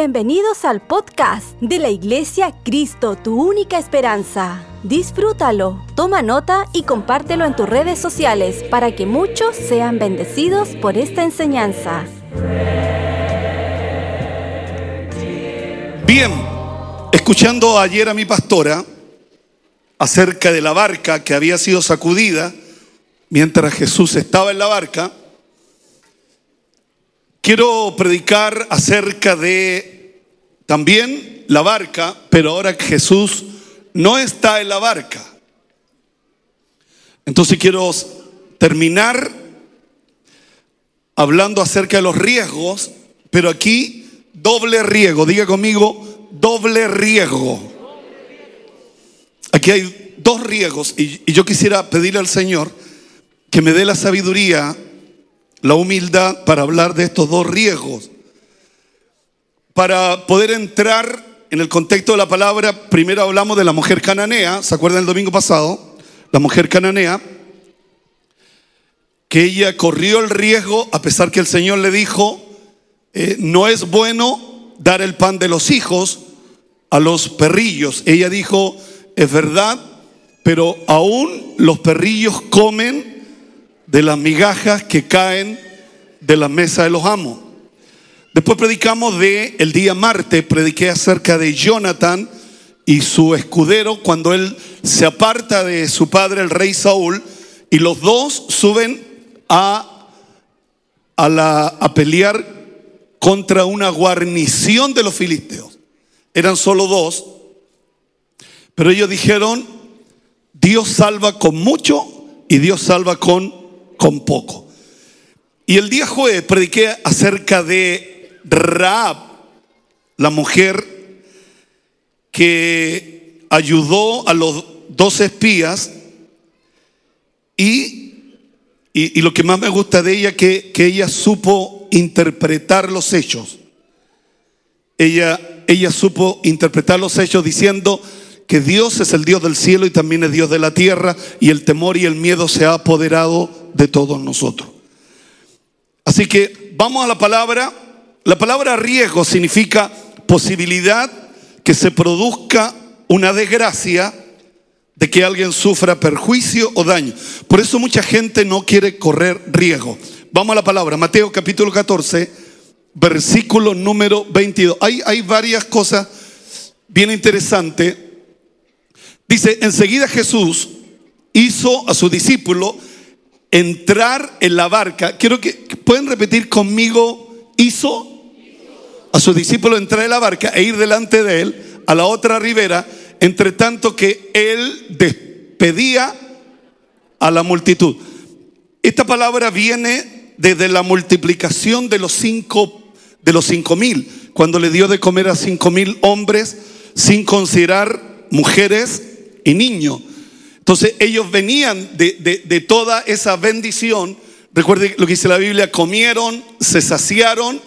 Bienvenidos al podcast de la Iglesia Cristo, tu única esperanza. Disfrútalo, toma nota y compártelo en tus redes sociales para que muchos sean bendecidos por esta enseñanza. Bien, escuchando ayer a mi pastora acerca de la barca que había sido sacudida mientras Jesús estaba en la barca, quiero predicar acerca de también la barca, pero ahora que Jesús no está en la barca. Entonces quiero terminar hablando acerca de los riesgos, pero aquí doble riesgo. Diga conmigo, doble riesgo. Aquí hay dos riesgos y, y yo quisiera pedirle al Señor que me dé la sabiduría, la humildad para hablar de estos dos riesgos. Para poder entrar en el contexto de la palabra, primero hablamos de la mujer cananea, ¿se acuerdan el domingo pasado? La mujer cananea, que ella corrió el riesgo a pesar que el Señor le dijo, eh, no es bueno dar el pan de los hijos a los perrillos. Ella dijo, es verdad, pero aún los perrillos comen de las migajas que caen de la mesa de los amos. Después predicamos de el día martes, prediqué acerca de Jonathan y su escudero cuando él se aparta de su padre el rey Saúl y los dos suben a a, la, a pelear contra una guarnición de los filisteos. Eran solo dos, pero ellos dijeron, Dios salva con mucho y Dios salva con con poco. Y el día jueves prediqué acerca de Raab, la mujer que ayudó a los dos espías y, y, lo que más me gusta de ella que, que ella supo interpretar los hechos. Ella, ella supo interpretar los hechos diciendo, que Dios es el Dios del cielo y también es Dios de la tierra y el temor y el miedo se ha apoderado de todos nosotros. Así que vamos a la palabra. La palabra riesgo significa posibilidad que se produzca una desgracia de que alguien sufra perjuicio o daño. Por eso mucha gente no quiere correr riesgo. Vamos a la palabra. Mateo capítulo 14, versículo número 22. Hay, hay varias cosas bien interesantes Dice, enseguida Jesús hizo a su discípulo entrar en la barca. Quiero que pueden repetir conmigo, hizo a su discípulo entrar en la barca e ir delante de él a la otra ribera, entre tanto que él despedía a la multitud. Esta palabra viene desde la multiplicación de los cinco de los cinco mil, cuando le dio de comer a cinco mil hombres sin considerar mujeres y niño. Entonces ellos venían de, toda esa bendición. Recuerde lo que dice la Biblia, comieron, se saciaron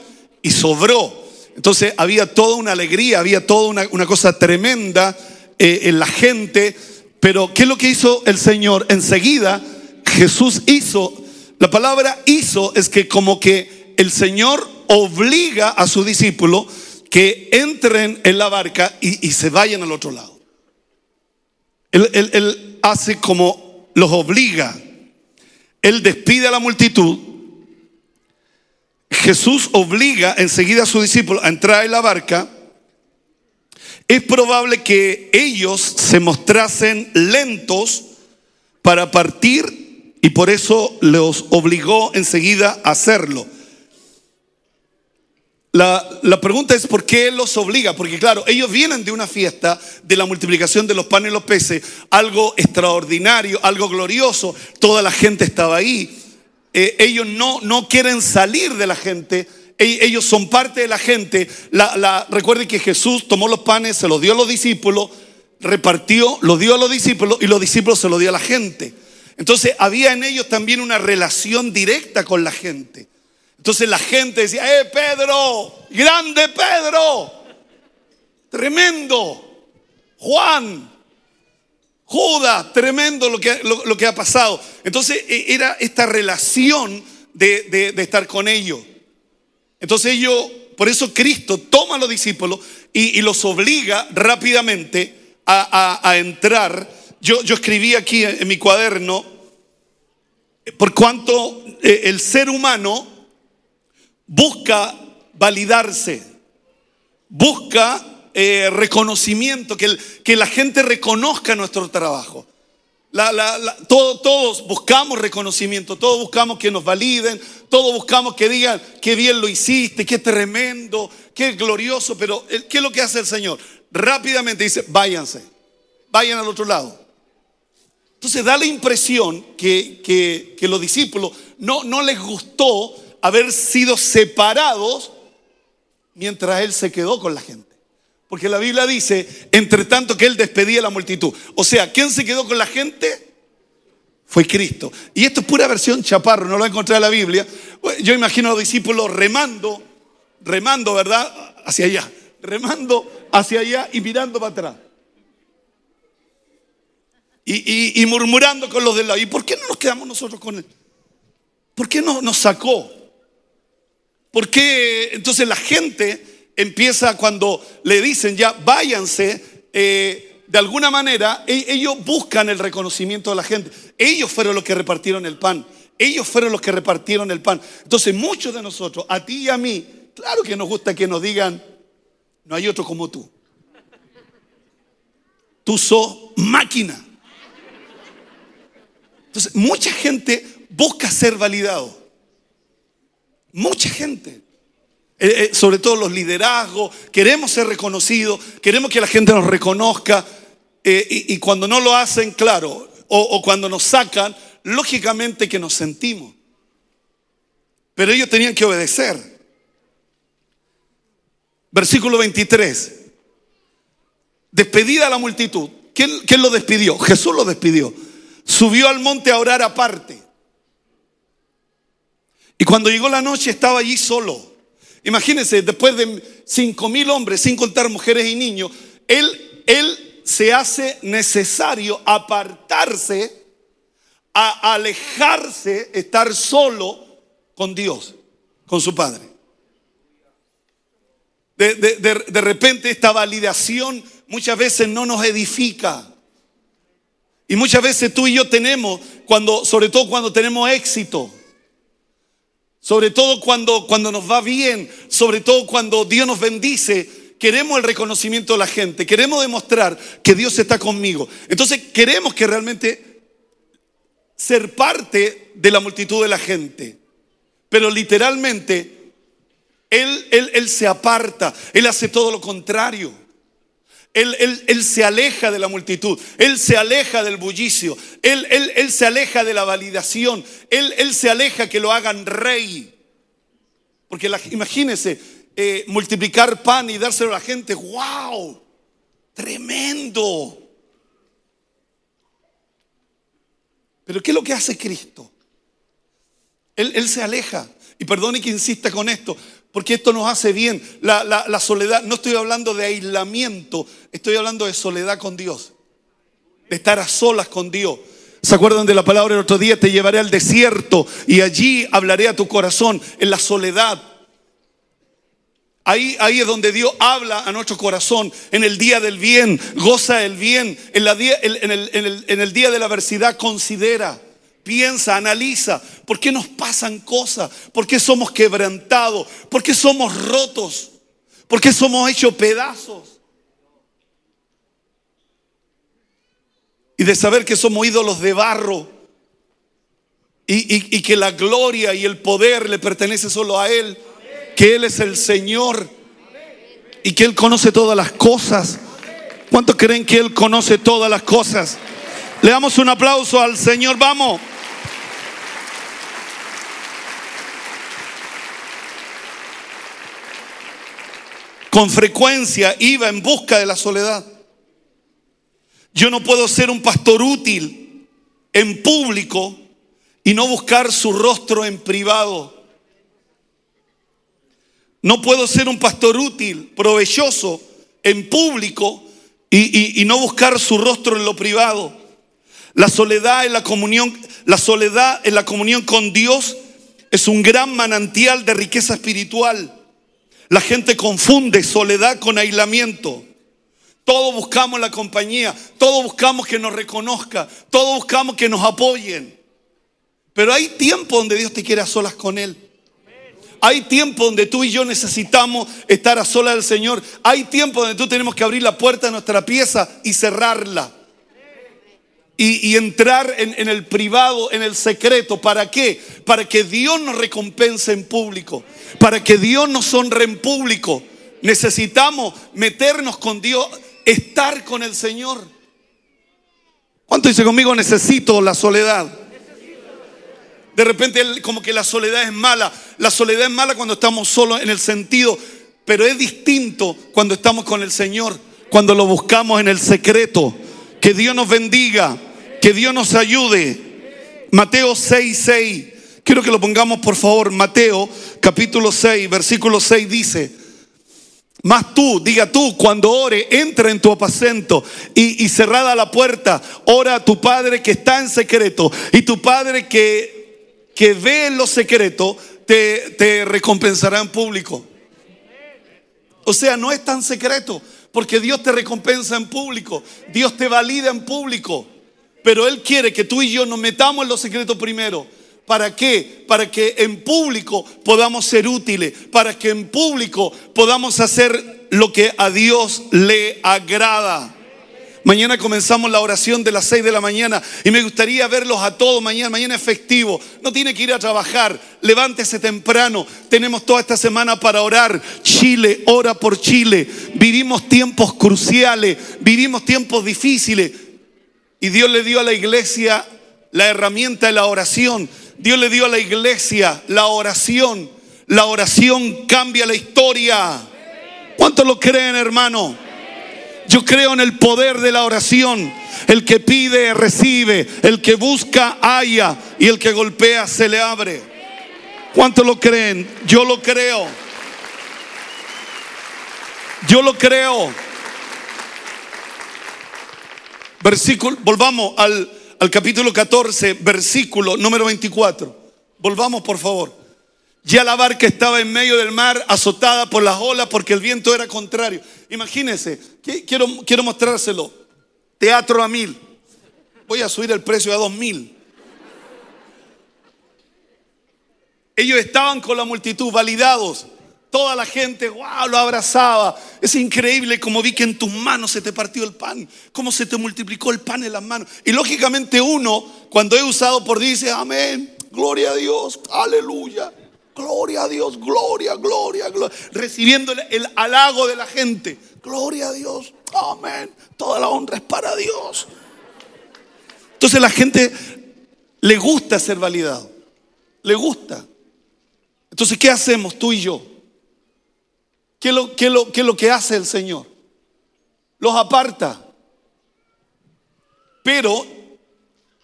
y sobró. Entonces había toda una alegría, había toda una, cosa tremenda eh, en la gente. Pero ¿qué es lo que hizo el Señor? Enseguida Jesús hizo, la palabra hizo es que como que el Señor obliga a su discípulo que entren en la barca y se vayan al otro lado. Él, hace como los obliga. Él despide a la multitud. Jesús obliga enseguida a sus discípulos a entrar en la barca. Es probable que ellos se mostrasen lentos para partir y por eso los obligó enseguida a hacerlo. La, pregunta es por qué los obliga, porque claro, ellos vienen de una fiesta de la multiplicación de los panes y los peces, algo extraordinario, algo glorioso, toda la gente estaba ahí, eh, ellos no, no quieren salir de la gente, e, ellos son parte de la gente. La, recuerden que Jesús tomó los panes, se los dio a los discípulos, repartió, los dio a los discípulos y los discípulos se los dio a la gente. Entonces había en ellos también una relación directa con la gente. Entonces la gente decía, ¡eh, Pedro! ¡Grande Pedro! ¡Tremendo! Juan, Judas, tremendo lo que, lo, que ha pasado. Entonces e, era esta relación de, de estar con ellos. Entonces ellos por eso Cristo toma a los discípulos y, y los obliga rápidamente a, a- entrar. Yo, yo escribí aquí en, mi cuaderno, por cuanto eh, el ser humano busca validarse, busca eh, reconocimiento, que, que la gente reconozca nuestro trabajo. Todos buscamos reconocimiento, todos buscamos que nos validen, todos buscamos que digan qué bien lo hiciste, qué tremendo, qué glorioso, pero ¿qué es lo que hace el Señor? Rápidamente dice, váyanse, vayan al otro lado. Entonces da la impresión que, que- que los discípulos no, no les gustó haber sido separados mientras Él se quedó con la gente. Porque la Biblia dice, entre tanto que Él despedía a la multitud. O sea, ¿quién se quedó con la gente? Fue Cristo. Y esto es pura versión chaparro, no lo encontré en la Biblia. Yo imagino a los discípulos remando, remando, ¿verdad? Hacia allá, remando hacia allá y mirando para atrás. Y, y- y murmurando con los del lado. ¿Y por qué no nos quedamos nosotros con él? ¿Por qué no nos sacó? ¿Por qué entonces la gente empieza cuando le dicen ya váyanse? eh, de alguna manera e- ellos buscan el reconocimiento de la gente. Ellos fueron los que repartieron el pan. Ellos fueron los que repartieron el pan. Entonces muchos de nosotros, a ti y a mí, claro que nos gusta que nos digan, no hay otro como tú. Tú sos máquina. Entonces, mucha gente busca ser validado. Mucha gente. Eh, eh, sobre todo los liderazgos. Queremos ser reconocidos. Queremos que la gente nos reconozca. eh, y, cuando no lo hacen, claro, o, o cuando nos sacan, lógicamente que nos sentimos. Pero ellos tenían que obedecer. Versículo 23. Despedida la multitud. ¿Quién, quién lo despidió? Jesús lo despidió. Subió al monte a orar aparte. Y cuando llegó la noche estaba allí solo. Imagínense, después de cinco mil hombres, sin contar mujeres y niños, él, él se hace necesario apartarse, a alejarse, estar solo con Dios, con su Padre. De, de- de- de repente esta validación muchas veces no nos edifica. Y muchas veces tú y yo tenemos, cuando, sobre todo cuando tenemos éxito, sobre todo cuando, cuando nos va bien, sobre todo cuando Dios nos bendice, queremos el reconocimiento de la gente, queremos demostrar que Dios está conmigo. Entonces queremos que realmente ser parte de la multitud de la gente. Pero literalmente, Él, él, él se aparta, Él hace todo lo contrario. Él, él- él se aleja de la multitud, Él se aleja del bullicio, Él, él- se aleja de la validación, Él, él se aleja que lo hagan rey. Porque la- imagínense, eh, multiplicar pan y dárselo a la gente, wow, tremendo. Pero ¿qué es lo que hace Cristo? Él, él se aleja. Y perdone que insista con esto, porque esto nos hace bien. La, la- la soledad, no estoy hablando de aislamiento, estoy hablando de soledad con Dios. De estar a solas con Dios. ¿Se acuerdan de la palabra el otro día? Te llevaré al desierto y allí hablaré a tu corazón en la soledad. Ahí, ahí es donde Dios habla a nuestro corazón en el día del bien, goza el bien, en, la día- en- el, en el- en el día de la adversidad considera, piensa, analiza, ¿por qué nos pasan cosas? ¿Por qué somos quebrantados? ¿Por qué somos rotos? ¿Por qué somos hechos pedazos? Y de saber que somos ídolos de barro y, que la gloria y el poder le pertenece solo a Él, que Él es el Señor y que Él conoce todas las cosas. ¿Cuántos creen que Él conoce todas las cosas? Le damos un aplauso al Señor, vamos. Con frecuencia iba en busca de la soledad. Yo no puedo ser un pastor útil en público y no buscar su rostro en privado. No puedo ser un pastor útil, provechoso en público y, y- y no buscar su rostro en lo privado. La soledad en la comunión, la soledad en la comunión con Dios es un gran manantial de riqueza espiritual. La gente confunde soledad con aislamiento. Todos buscamos la compañía, todos buscamos que nos reconozca, todos buscamos que nos apoyen. Pero hay tiempo donde Dios te quiere a solas con Él. Hay tiempo donde tú y yo necesitamos estar a solas del Señor. Hay tiempo donde tú tenemos que abrir la puerta de nuestra pieza y cerrarla. Y, entrar en, en el privado, en el secreto. ¿Para qué? Para que Dios nos recompense en público. Para que Dios nos honre en público. Necesitamos meternos con Dios, estar con el Señor. ¿Cuánto dice conmigo? Necesito la soledad. De repente como que la soledad es mala. La soledad es mala cuando estamos solos en el sentido, pero es distinto cuando estamos con el Señor, cuando lo buscamos en el secreto. Que Dios nos bendiga, que Dios nos ayude. Mateo 6, 6. Quiero que lo pongamos por favor. Mateo capítulo 6, versículo 6 dice, más tú, diga tú, cuando ore, entra en tu aposento y, y cerrada la puerta, ora a tu Padre que está en secreto y tu Padre que que ve en lo secreto, te, te recompensará en público. O sea, no es tan secreto, porque Dios te recompensa en público, Dios te valida en público, pero Él quiere que tú y yo nos metamos en lo secreto primero. ¿Para qué? Para que en público podamos ser útiles, para que en público podamos hacer lo que a Dios le agrada. Mañana comenzamos la oración de las 6 de la mañana y me gustaría verlos a todos mañana. Mañana es festivo, no tiene que ir a trabajar, levántese temprano. Tenemos toda esta semana para orar. Chile, ora por Chile. Vivimos tiempos cruciales, vivimos tiempos difíciles. Y Dios le dio a la iglesia la herramienta de la oración. Dios le dio a la iglesia la oración. La oración cambia la historia. ¿Cuántos lo creen, hermano? Yo creo en el poder de la oración. El que pide, recibe. El que busca, haya. Y el que golpea, se le abre. ¿Cuántos lo creen? Yo lo creo. Yo lo creo. Versículo, volvamos al, al capítulo 14, versículo número 24. Volvamos, por favor. Ya la barca estaba en medio del mar, azotada por las olas, porque el viento era contrario. Imagínense, quiero, quiero mostrárselo. Teatro a mil. Voy a subir el precio a dos mil. Ellos estaban con la multitud, validados. Toda la gente, wow, lo abrazaba. Es increíble como vi que en tus manos se te partió el pan, cómo se te multiplicó el pan en las manos. Y lógicamente uno, cuando he usado por dice, amén, gloria a Dios, aleluya. Gloria a Dios, gloria, gloria, gloria. Recibiendo el halago de la gente. Gloria a Dios, amén. Toda la honra es para Dios. Entonces la gente le gusta ser validado. Le gusta. Entonces, ¿qué hacemos tú y yo? ¿Qué es lo, lo, lo que hace el Señor? Los aparta. Pero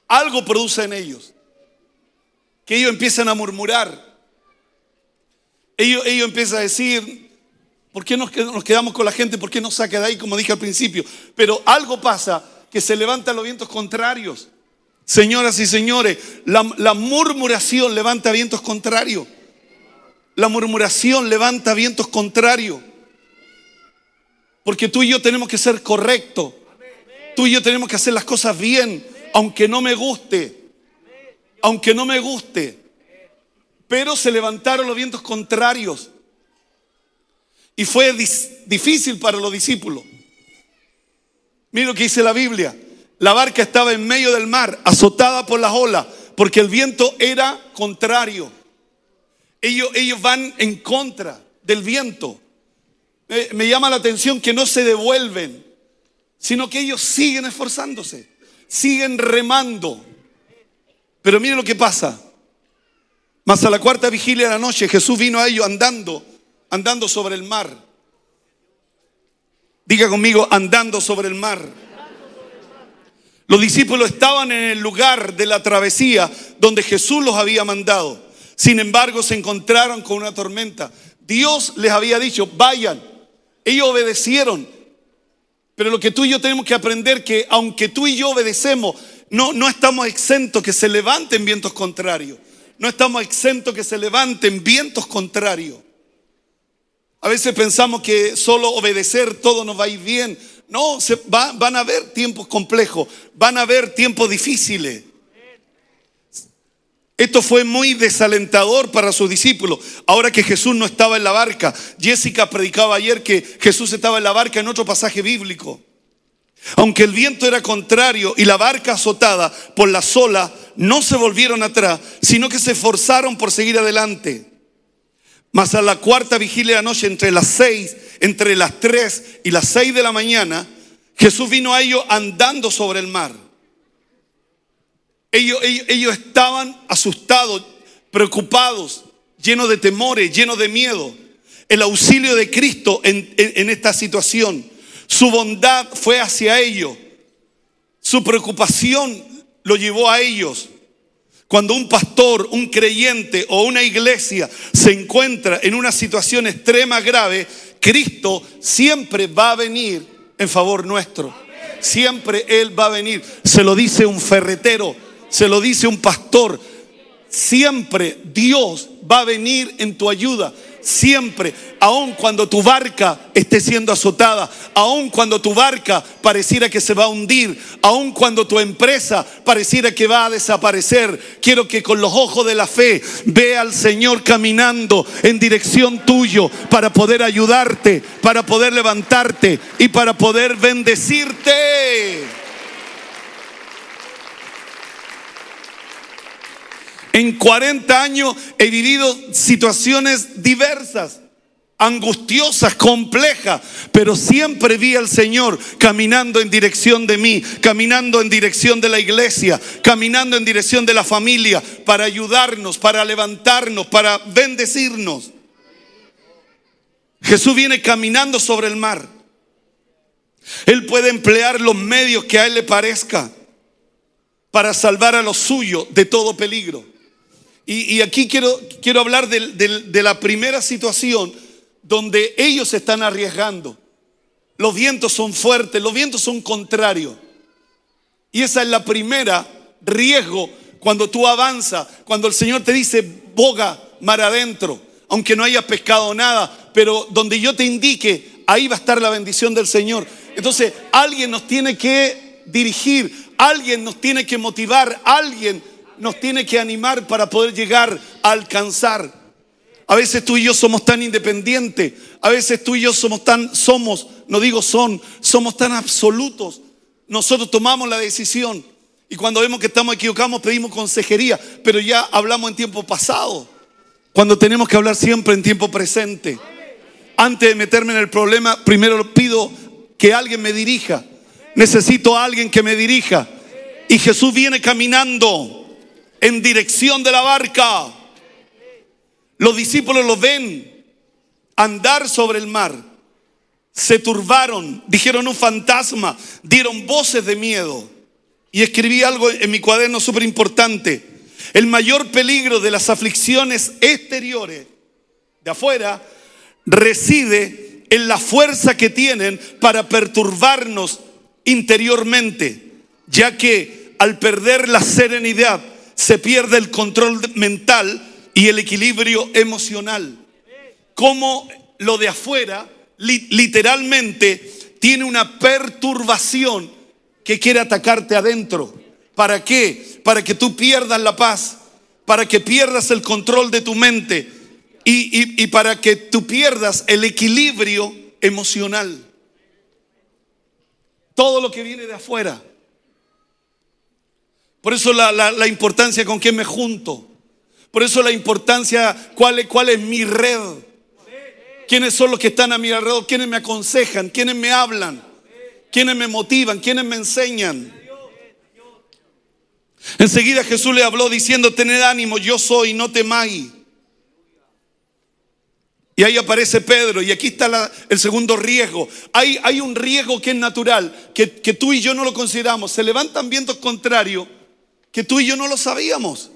algo produce en ellos. Que ellos empiezan a murmurar ellos, empiezan a decir, ¿por qué nos, quedamos con la gente? ¿Por qué no saca de ahí, como dije al principio? Pero algo pasa, que se levantan los vientos contrarios. Señoras y señores, la, la murmuración levanta vientos contrarios. La murmuración levanta vientos contrarios. Porque tú y yo tenemos que ser correctos. Tú y yo tenemos que hacer las cosas bien, aunque no me guste. Aunque no me guste. Pero se levantaron los vientos contrarios. Y fue difícil para los discípulos. Mira lo que dice la Biblia. La barca estaba en medio del mar, azotada por las olas, porque el viento era contrario. Ellos, ellos van en contra del viento. me llama la atención que no se devuelven, sino que ellos siguen esforzándose, siguen remando. Pero mire lo que pasa. Mas a la cuarta vigilia de la noche Jesús vino a ellos andando, andando sobre el mar. Diga conmigo, andando sobre el mar. Los discípulos estaban en el lugar de la travesía donde Jesús los había mandado. Sin embargo, se encontraron con una tormenta. Dios les había dicho, vayan. Ellos obedecieron. Pero lo que tú y yo tenemos que aprender que aunque tú y yo obedecemos, no, no estamos exentos que se levanten vientos contrarios no estamos exentos que se levanten vientos contrarios. A veces pensamos que solo obedecer todo nos va a ir bien. No, se va- van a haber tiempos complejos, van a haber tiempos difíciles. Esto fue muy desalentador para sus discípulos. Ahora que Jesús no estaba en la barca, Jessica predicaba ayer que Jesús estaba en la barca en otro pasaje bíblico. Aunque el viento era contrario y la barca azotada por la sola, no se volvieron atrás, sino que se esforzaron por seguir adelante. Mas a la cuarta vigilia de la noche, entre las seis, entre las tres y las seis de la mañana, Jesús vino a ellos andando sobre el mar. Ellos, estaban asustados, preocupados, llenos de temores, llenos de miedo. El auxilio de Cristo en, en- en esta situación, su bondad fue hacia ellos, su preocupación lo llevó a ellos. Cuando un pastor, un creyente o una iglesia se encuentra en una situación extrema grave, Cristo siempre va a venir en favor nuestro. Siempre Él va a venir. Se lo dice un ferretero, se lo dice un pastor. Siempre Dios va a venir en tu ayuda. Siempre, aun cuando tu barca esté siendo azotada, aun cuando tu barca pareciera que se va a hundir, aun cuando tu empresa pareciera que va a desaparecer, quiero que con los ojos de la fe vea al Señor caminando en dirección tuyo para poder ayudarte, para poder levantarte y para poder bendecirte. En 40 años he vivido situaciones diversas, angustiosas, complejas, pero siempre vi al Señor caminando en dirección de mí, caminando en dirección de la iglesia, caminando en dirección de la familia, para ayudarnos, para levantarnos, para bendecirnos. Jesús viene caminando sobre el mar. Él puede emplear los medios que a Él le parezca para salvar a los suyos de todo peligro. Y, aquí quiero, quiero hablar del- de la primera situación donde ellos se están arriesgando. Los vientos son fuertes, los vientos son contrarios. Y esa es la primera riesgo cuando tú avanzas, cuando el Señor te dice, boga mar adentro, aunque no hayas pescado nada, pero donde yo te indique, ahí va a estar la bendición del Señor. Entonces, alguien nos tiene que dirigir, alguien nos tiene que motivar, alguien nos tiene que animar para poder llegar a alcanzar. A veces tú y yo somos tan independientes, a veces tú y yo somos tan, somos, no digo son, somos tan absolutos. Nosotros tomamos la decisión y cuando vemos que estamos equivocados pedimos consejería, pero ya hablamos en tiempo pasado, cuando tenemos que hablar siempre en tiempo presente. Antes de meterme en el problema, primero pido que alguien me dirija. Necesito a alguien que me dirija. Y Jesús viene caminando en dirección de la barca. Los discípulos lo ven andar sobre el mar. Se turbaron, dijeron un fantasma, dieron voces de miedo. Y escribí algo en mi cuaderno súper importante. El mayor peligro de las aflicciones exteriores de afuera reside en la fuerza que tienen para perturbarnos interiormente, ya que al perder la serenidad se pierde el control mental y el equilibrio emocional. Como lo de afuera li- literalmente tiene una perturbación que quiere atacarte adentro. ¿Para qué? Para que tú pierdas la paz, para que pierdas el control de tu mente y, y- y para que tú pierdas el equilibrio emocional. Todo lo que viene de afuera. Por eso la, la- importancia con quién me junto. Por eso la importancia, cuál es, cuál es mi red. ¿Quiénes son los que están a mi alrededor? ¿Quiénes me aconsejan? ¿Quiénes me hablan? ¿Quiénes me motivan? ¿Quiénes me enseñan? Enseguida Jesús le habló diciendo, tened ánimo, yo soy, no temáis. Y ahí aparece Pedro y aquí está el segundo riesgo. Hay, hay un riesgo que es natural, que, que tú y yo no lo consideramos. Se levantan vientos contrarios que tú y yo no lo sabíamos.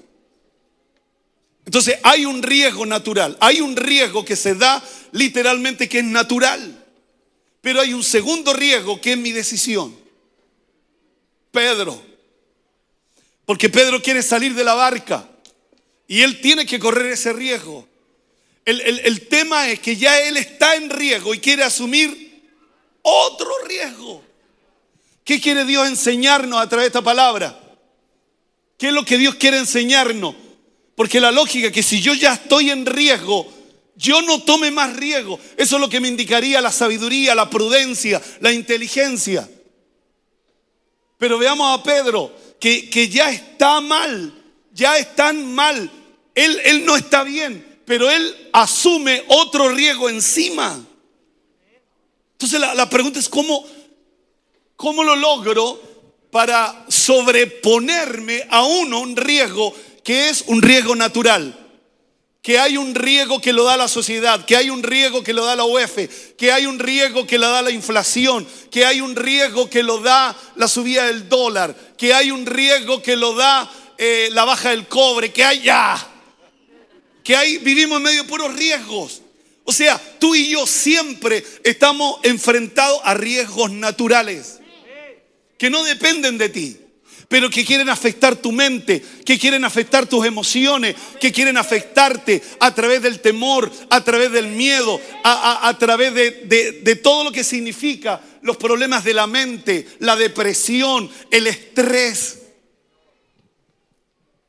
Entonces hay un riesgo natural, hay un riesgo que se da literalmente que es natural. Pero hay un segundo riesgo que es mi decisión. Pedro. Porque Pedro quiere salir de la barca y él tiene que correr ese riesgo. El, el- el tema es que ya él está en riesgo y quiere asumir otro riesgo. ¿Qué quiere Dios enseñarnos a través de esta palabra? ¿Qué es lo que Dios quiere enseñarnos? Porque la lógica es que si yo ya estoy en riesgo, yo no tome más riesgo. Eso es lo que me indicaría la sabiduría, la prudencia, la inteligencia. Pero veamos a Pedro, que, que ya está mal, ya están mal. Él, él no está bien, pero él asume otro riesgo encima. Entonces la, la pregunta es, ¿cómo, ¿cómo lo logro para sobreponerme a uno, un riesgo que es un riesgo natural? que hay un riesgo que lo da la sociedad, que hay un riesgo que lo da la UEF, que hay un riesgo que lo da la inflación, que hay un riesgo que lo da la subida del dólar, que hay un riesgo que lo da eh, la baja del cobre, que hay ya, que hay, vivimos en medio de puros riesgos. O sea, tú y yo siempre estamos enfrentados a riesgos naturales que no dependen de ti pero que quieren afectar tu mente, que quieren afectar tus emociones, que quieren afectarte a través del temor, a través del miedo, a, a- través de, de- de todo lo que significa los problemas de la mente, la depresión, el estrés.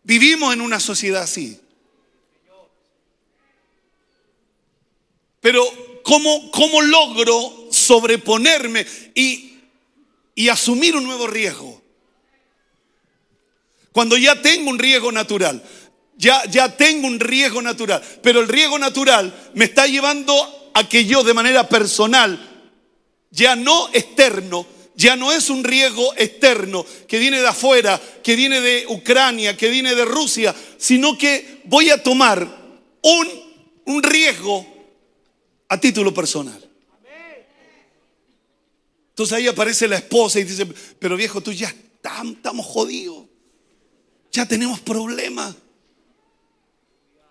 Vivimos en una sociedad así. Pero ¿cómo, cómo logro sobreponerme y, y asumir un nuevo riesgo? Cuando ya tengo un riesgo natural, ya, ya tengo un riesgo natural, pero el riesgo natural me está llevando a que yo de manera personal, ya no externo, ya no es un riesgo externo que viene de afuera, que viene de Ucrania, que viene de Rusia, sino que voy a tomar un, un riesgo a título personal. Entonces ahí aparece la esposa y dice, pero viejo, tú ya tam- estamos jodidos. Ya tenemos problemas.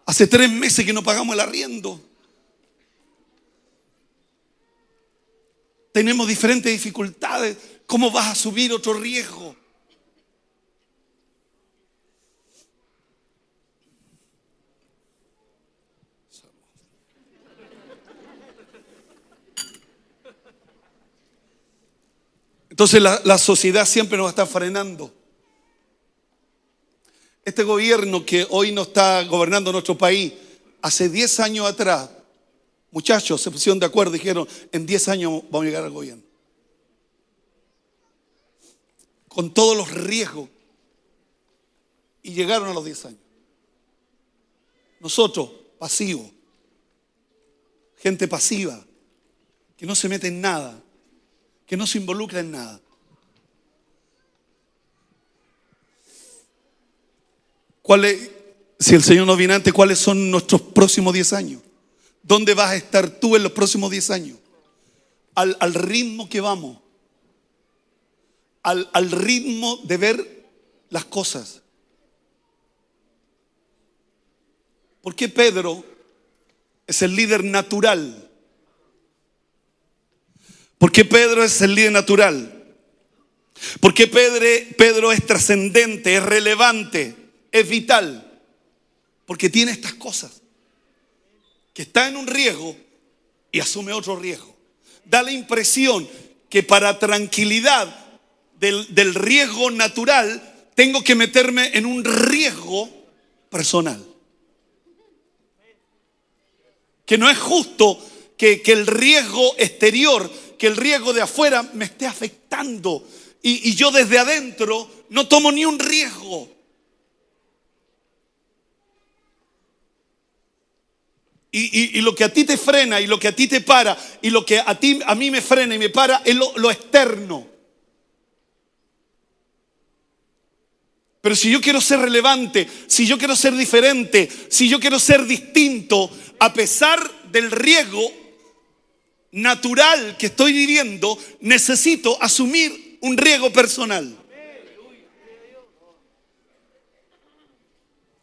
Hace tres meses que no pagamos el arriendo. Tenemos diferentes dificultades. ¿Cómo vas a subir otro riesgo? Entonces la, sociedad siempre nos está frenando. Este gobierno que hoy no está gobernando nuestro país, hace 10 años atrás, muchachos se pusieron de acuerdo y dijeron, en 10 años vamos a llegar al gobierno. Con todos los riesgos. Y llegaron a los 10 años. Nosotros, pasivos, gente pasiva, que no se mete en nada, que no se involucra en nada. ¿Cuál es, si el Señor no viene antes, cuáles son nuestros próximos 10 años? ¿Dónde vas a estar tú en los próximos 10 años? Al, al ritmo que vamos, al, al ritmo de ver las cosas. ¿Por qué Pedro es el líder natural? ¿Por qué Pedro es el líder natural? ¿Por qué Pedro, Pedro es trascendente, es relevante, es vital? Porque tiene estas cosas. Que está en un riesgo y asume otro riesgo. Da la impresión que para tranquilidad del, del riesgo natural tengo que meterme en un riesgo personal. Que no es justo que, que el riesgo exterior, que el riesgo de afuera me esté afectando y, yo desde adentro no tomo ni un riesgo. Y lo que a ti te frena y lo que a ti te para y lo que a ti a mí me frena y me para es lo, lo externo. Pero si yo quiero ser relevante, si yo quiero ser diferente, si yo quiero ser distinto, a pesar del riesgo natural que estoy viviendo, necesito asumir un riesgo personal.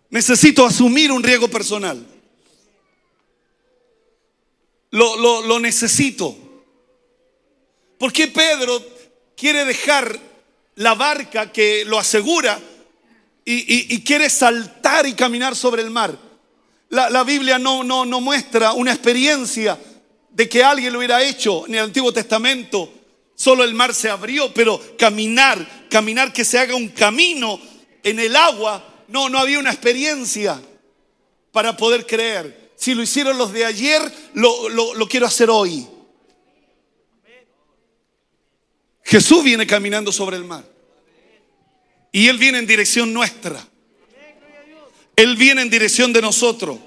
Necesito asumir un riesgo personal. Lo, lo- lo necesito. ¿Por qué Pedro quiere dejar la barca que lo asegura y, y- y quiere saltar y caminar sobre el mar? La, la Biblia no, no, no muestra una experiencia de que alguien lo hubiera hecho en el Antiguo Testamento. Solo el mar se abrió, pero caminar, caminar que se haga un camino en el agua, no, no había una experiencia para poder creer. Si lo hicieron los de ayer, lo, lo, lo quiero hacer hoy. Jesús viene caminando sobre el mar. Y Él viene en dirección nuestra. Él viene en dirección de nosotros.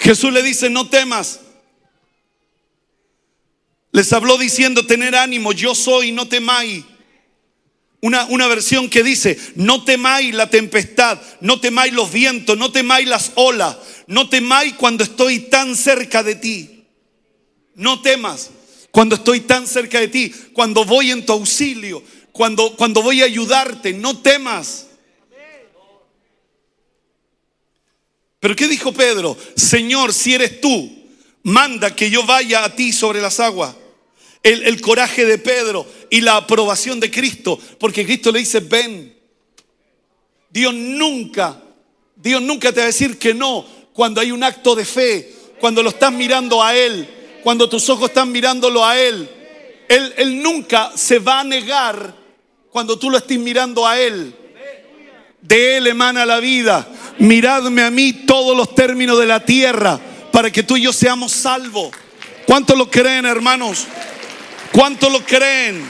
Jesús le dice, no temas. Les habló diciendo, tener ánimo, yo soy, no temáis. Una, una, versión que dice, no temáis la tempestad, no temáis los vientos, no temáis las olas, no temáis cuando estoy tan cerca de ti. No temas cuando estoy tan cerca de ti, cuando voy en tu auxilio, cuando, cuando voy a ayudarte, no temas. Pero ¿qué dijo Pedro? Señor, si eres tú, manda que yo vaya a ti sobre las aguas. El, el, coraje de Pedro y la aprobación de Cristo, porque Cristo le dice, ven. Dios nunca, Dios nunca te va a decir que no cuando hay un acto de fe, cuando lo estás mirando a Él, cuando tus ojos están mirándolo a Él. Él, él nunca se va a negar cuando tú lo estés mirando a Él. De Él emana la vida. Miradme a mí todos los términos de la tierra para que tú y yo seamos salvos. ¿Cuántos lo creen, hermanos? ¿Cuántos lo creen?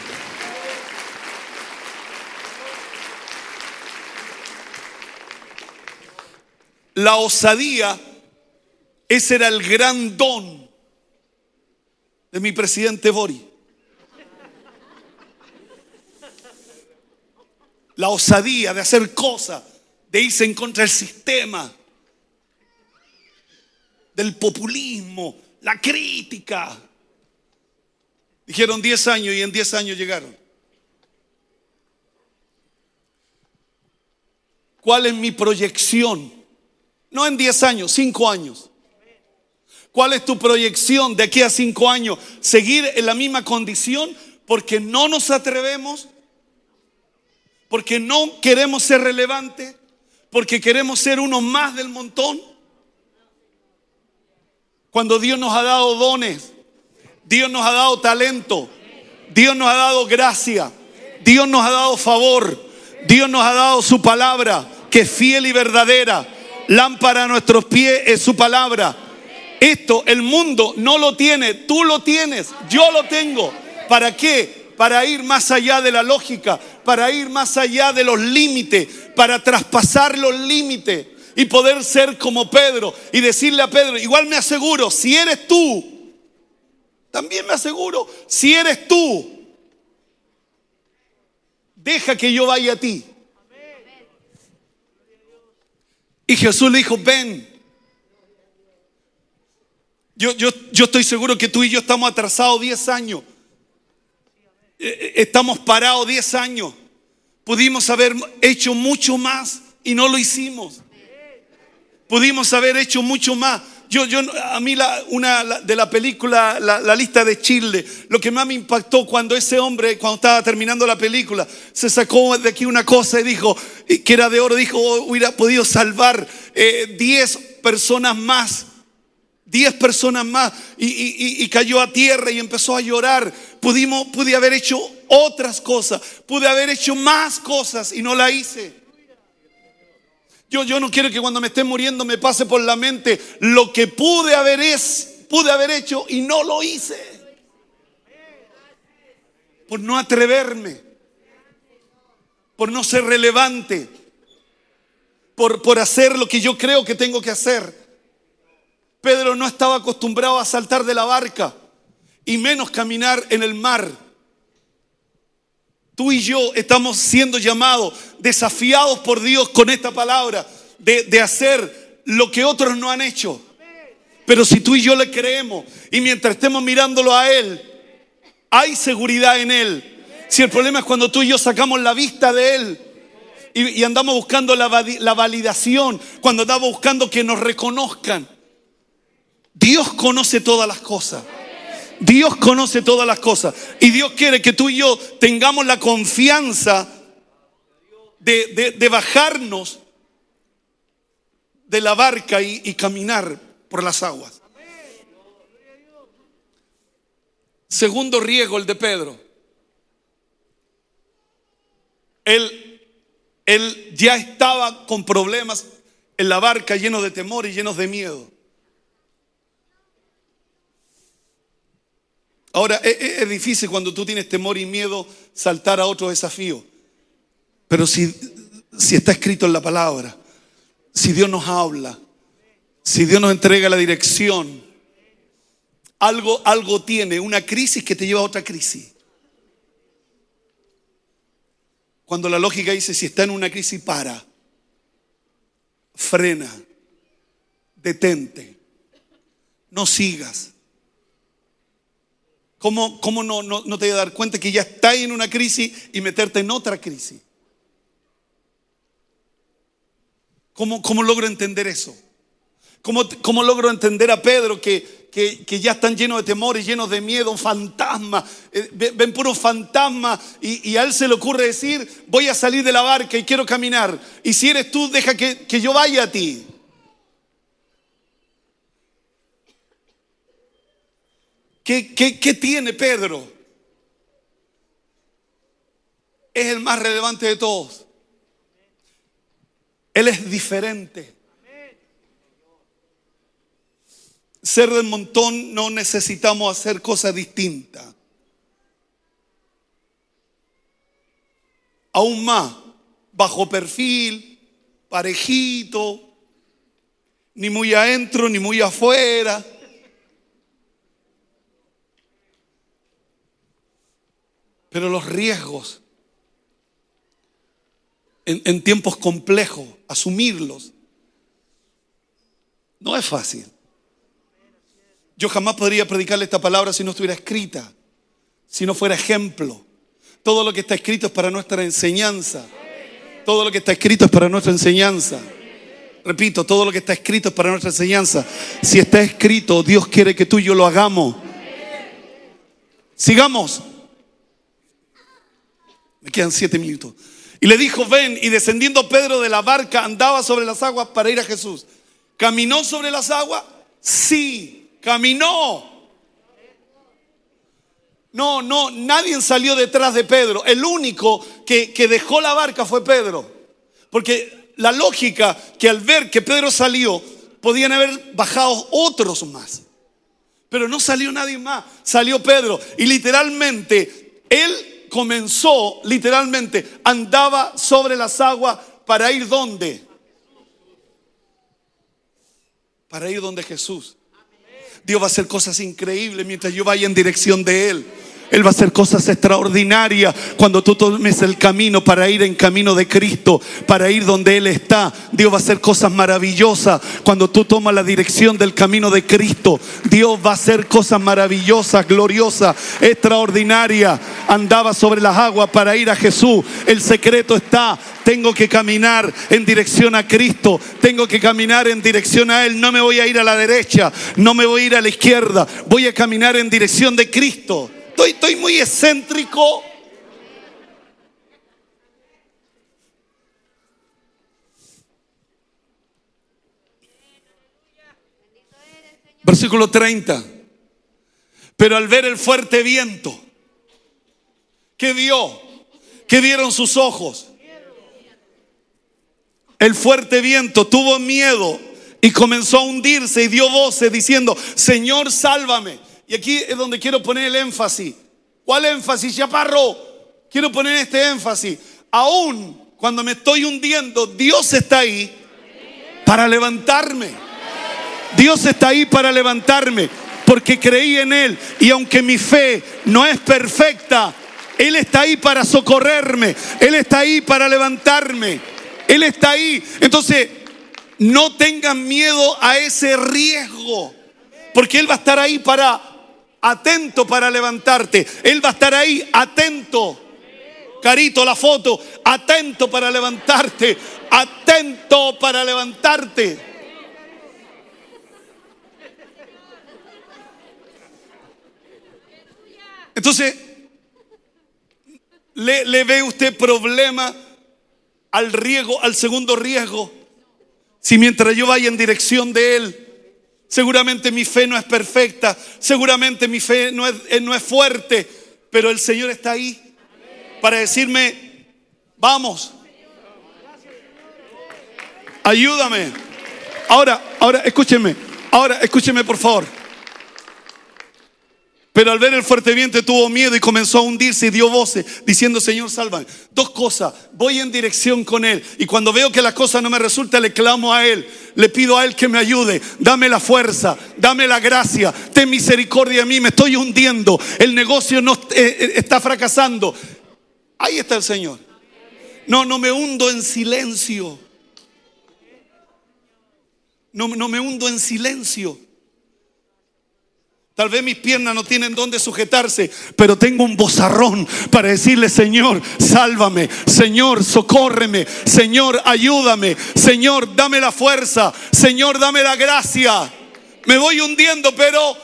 La osadía, ese era el gran don de mi presidente Bori. La osadía de hacer cosas, de irse en contra del sistema, del populismo, la crítica. Dijeron 10 años y en 10 años llegaron. ¿Cuál es mi proyección? No en 10 años, 5 años. ¿Cuál es tu proyección de aquí a 5 años? ¿Seguir en la misma condición porque no nos atrevemos? ¿Porque no queremos ser relevantes? ¿Porque queremos ser uno más del montón? Cuando Dios nos ha dado dones, Dios nos ha dado talento, Dios nos ha dado gracia, Dios nos ha dado favor, Dios nos ha dado su palabra, que es fiel y verdadera. Lámpara a nuestros pies es su palabra. Esto el mundo no lo tiene, tú lo tienes, yo lo tengo. ¿Para qué? Para ir más allá de la lógica, para ir más allá de los límites, para traspasar los límites y poder ser como Pedro y decirle a Pedro, igual me aseguro, si eres tú, también me aseguro, si eres tú, deja que yo vaya a ti. Y Jesús le dijo, ven. Yo, yo, yo estoy seguro que tú y yo estamos atrasados 10 años. Estamos parados 10 años. Pudimos haber hecho mucho más y no lo hicimos. Pudimos haber hecho mucho más. Yo, yo, a mí la, una de la película, la, lista de Chile, lo que más me impactó cuando ese hombre, cuando estaba terminando la película, se sacó de aquí una cosa y dijo, que era de oro, dijo, hubiera podido salvar 10 eh, personas más. 10 personas más y, cayó a tierra y empezó a llorar. Pudimos, pude haber hecho otras cosas, pude haber hecho más cosas y no la hice. Yo, yo no quiero que cuando me esté muriendo me pase por la mente lo que pude haber, es, pude haber hecho y no lo hice. Por no atreverme, por no ser relevante, por, por hacer lo que yo creo que tengo que hacer. Pedro no estaba acostumbrado a saltar de la barca y menos caminar en el mar. Tú y yo estamos siendo llamados, desafiados por Dios con esta palabra, de, de, hacer lo que otros no han hecho. Pero si tú y yo le creemos y mientras estemos mirándolo a Él, hay seguridad en Él. Si el problema es cuando tú y yo sacamos la vista de Él y, andamos buscando la, la validación, cuando andamos buscando que nos reconozcan. Dios conoce todas las cosas. Dios conoce todas las cosas. Y Dios quiere que tú y yo tengamos la confianza de, de, bajarnos de la barca y, caminar por las aguas. Segundo riesgo, el de Pedro. Él, él ya estaba con problemas en la barca, lleno de temor y llenos de miedo. Ahora, es, es difícil cuando tú tienes temor y miedo saltar a otro desafío. Pero si, si está escrito en la palabra, si Dios nos habla, si Dios nos entrega la dirección, algo, algo tiene, una crisis que te lleva a otra crisis. Cuando la lógica dice, si está en una crisis, para, frena, detente, no sigas. ¿Cómo, cómo no, no, te voy a dar cuenta que ya está en una crisis y meterte en otra crisis? ¿Cómo, cómo logro entender eso? ¿Cómo, ¿Cómo, logro entender a Pedro que, que, que, ya están llenos de temor y llenos de miedo, fantasmas, eh, ven puros fantasmas y, y, a él se le ocurre decir, voy a salir de la barca y quiero caminar. Y si eres tú, deja que, que yo vaya a ti. ¿Qué, qué, ¿Qué tiene Pedro? Es el más relevante de todos. Él es diferente. Ser del montón no necesitamos hacer cosas distintas. Aún más, bajo perfil, parejito, ni muy adentro ni muy afuera. Pero los riesgos en, tiempos complejos, asumirlos, no es fácil. Yo jamás podría predicarle esta palabra si no estuviera escrita, si no fuera ejemplo. Todo lo que está escrito es para nuestra enseñanza. Todo lo que está escrito es para nuestra enseñanza. Repito, todo lo que está escrito es para nuestra enseñanza. Si está escrito, Dios quiere que tú y yo lo hagamos. Sigamos. Quedan siete minutos. Y le dijo, ven, y descendiendo Pedro de la barca andaba sobre las aguas para ir a Jesús. ¿Caminó sobre las aguas? Sí, caminó. No, no, nadie salió detrás de Pedro. El único que, que dejó la barca fue Pedro. Porque la lógica que al ver que Pedro salió, podían haber bajado otros más. Pero no salió nadie más, salió Pedro. Y literalmente, él comenzó, literalmente, andaba sobre las aguas para ir donde? Para ir donde Jesús. Dios va a hacer cosas increíbles mientras yo vaya en dirección de Él. Él va a hacer cosas extraordinarias cuando tú tomes el camino para ir en camino de Cristo, para ir donde Él está. Dios va a hacer cosas maravillosas cuando tú tomas la dirección del camino de Cristo. Dios va a hacer cosas maravillosas, gloriosas, extraordinarias. Andaba sobre las aguas para ir a Jesús. El secreto está tengo que caminar en dirección a Cristo, tengo que caminar en dirección a Él. No me voy a ir a la derecha, no me voy a ir a la izquierda, voy a caminar en dirección de Cristo. Estoy, muy excéntrico. Versículo 30. Pero al ver el fuerte viento, ¿qué vio? ¿Qué vieron sus ojos? El fuerte viento tuvo miedo y comenzó a hundirse y dio voces diciendo, Señor, sálvame. Y aquí es donde quiero poner el énfasis. ¿Cuál énfasis, chaparro? Quiero poner este énfasis. Aún cuando me estoy hundiendo, Dios está ahí para levantarme. Dios está ahí para levantarme porque creí en Él. Y aunque mi fe no es perfecta, Él está ahí para socorrerme. Él está ahí para levantarme. Él está ahí. Entonces, no tengan miedo a ese riesgo. Porque Él va a estar ahí para, atento para levantarte. Él va a estar ahí, atento. Carito, la foto, atento para levantarte. Atento para levantarte. Entonces, ¿le, ve usted problema? al riesgo, al segundo riesgo. Si mientras yo vaya en dirección de Él, seguramente mi fe no es perfecta, seguramente mi fe no es, eh, no es fuerte, pero el Señor está ahí para decirme, vamos, ayúdame. Ahora, ahora, escúcheme, ahora, escúcheme por favor. Pero al ver el fuerte viento tuvo miedo y comenzó a hundirse y dio voces diciendo, Señor, sálvame. Dos cosas, voy en dirección con Él y cuando veo que las cosas no me resultan, le clamo a Él, le pido a Él que me ayude, dame la fuerza, dame la gracia, ten misericordia de mí, me estoy hundiendo, el negocio no eh, eh, está fracasando. Ahí está el Señor. No, no me hundo en silencio. No, no me hundo en silencio. Tal vez mis piernas no tienen dónde sujetarse, pero tengo un bozarrón para decirle, Señor, sálvame, Señor, socórreme, Señor, ayúdame, Señor, dame la fuerza, Señor, dame la gracia. Me voy hundiendo, pero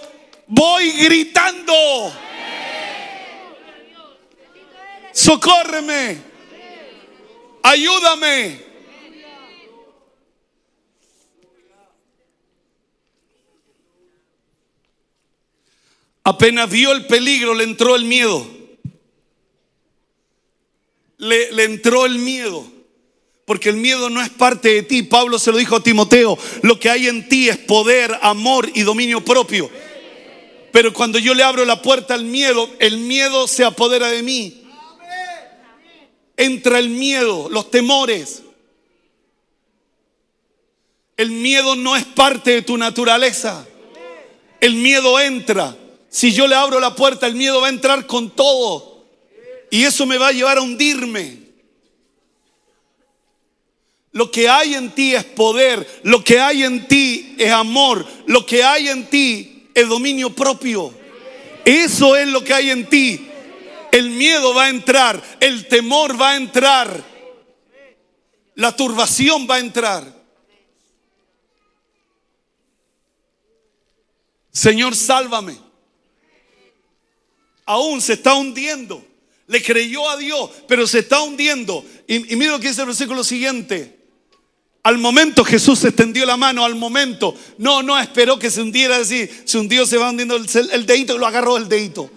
voy gritando. Socórreme. Ayúdame. Apenas vio el peligro, le entró el miedo. Le, entró el miedo. Porque el miedo no es parte de ti. Pablo se lo dijo a Timoteo. Lo que hay en ti es poder, amor y dominio propio. Pero cuando yo le abro la puerta al miedo, el miedo se apodera de mí. Entra el miedo, los temores. El miedo no es parte de tu naturaleza. El miedo entra. Si yo le abro la puerta, el miedo va a entrar con todo. Y eso me va a llevar a hundirme. Lo que hay en ti es poder, lo que hay en ti es amor, lo que hay en ti es dominio propio. Eso es lo que hay en ti. El miedo va a entrar, el temor va a entrar, la turbación va a entrar. Señor, sálvame aún se está hundiendo. Le creyó a Dios, pero se está hundiendo. Y, mira lo que dice el versículo siguiente. Al momento Jesús extendió la mano, al momento. No, no esperó que se hundiera así. Se hundió, se va hundiendo el, dedito y lo agarró el dedito.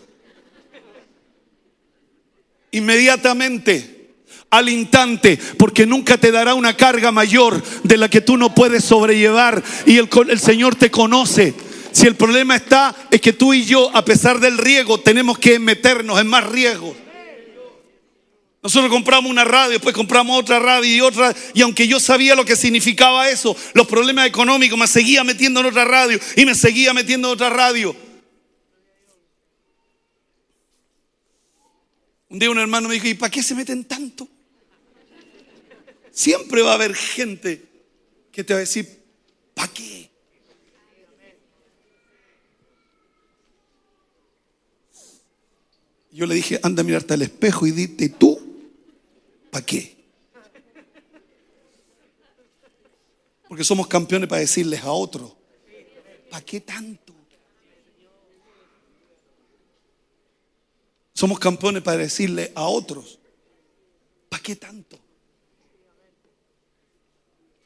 Inmediatamente al instante, porque nunca te dará una carga mayor de la que tú no puedes sobrellevar. Y el Señor te conoce. Si el problema está, es que tú y yo, a pesar del riego, tenemos que meternos en más riesgo. Nosotros compramos una radio, después compramos otra radio y otra. Y aunque yo sabía lo que significaba eso, los problemas económicos, me seguía metiendo en otra radio y me seguía metiendo en otra radio. Un día un hermano me dijo, ¿y para qué se meten tanto? Siempre va a haber gente que te va a decir, ¿para qué? Yo le dije, anda a mirarte al espejo y dite tú, ¿para qué? Porque somos campeones para decirles a otros, ¿para qué tanto? Somos campeones para decirle a otros, ¿para qué tanto?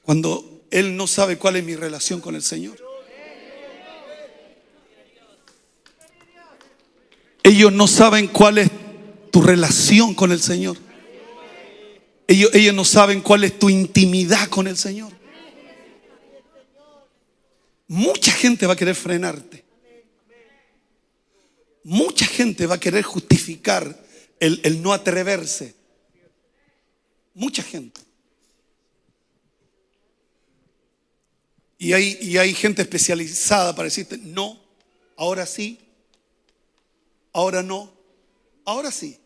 Cuando Él no sabe cuál es mi relación con el Señor. Ellos no saben cuál es tu relación con el Señor. Ellos, ellos no saben cuál es tu intimidad con el Señor. Mucha gente va a querer frenarte. Mucha gente va a querer justificar el, el no atreverse. Mucha gente. Y hay, y hay gente especializada para decirte, no, ahora sí, Ahora no, ahora sí.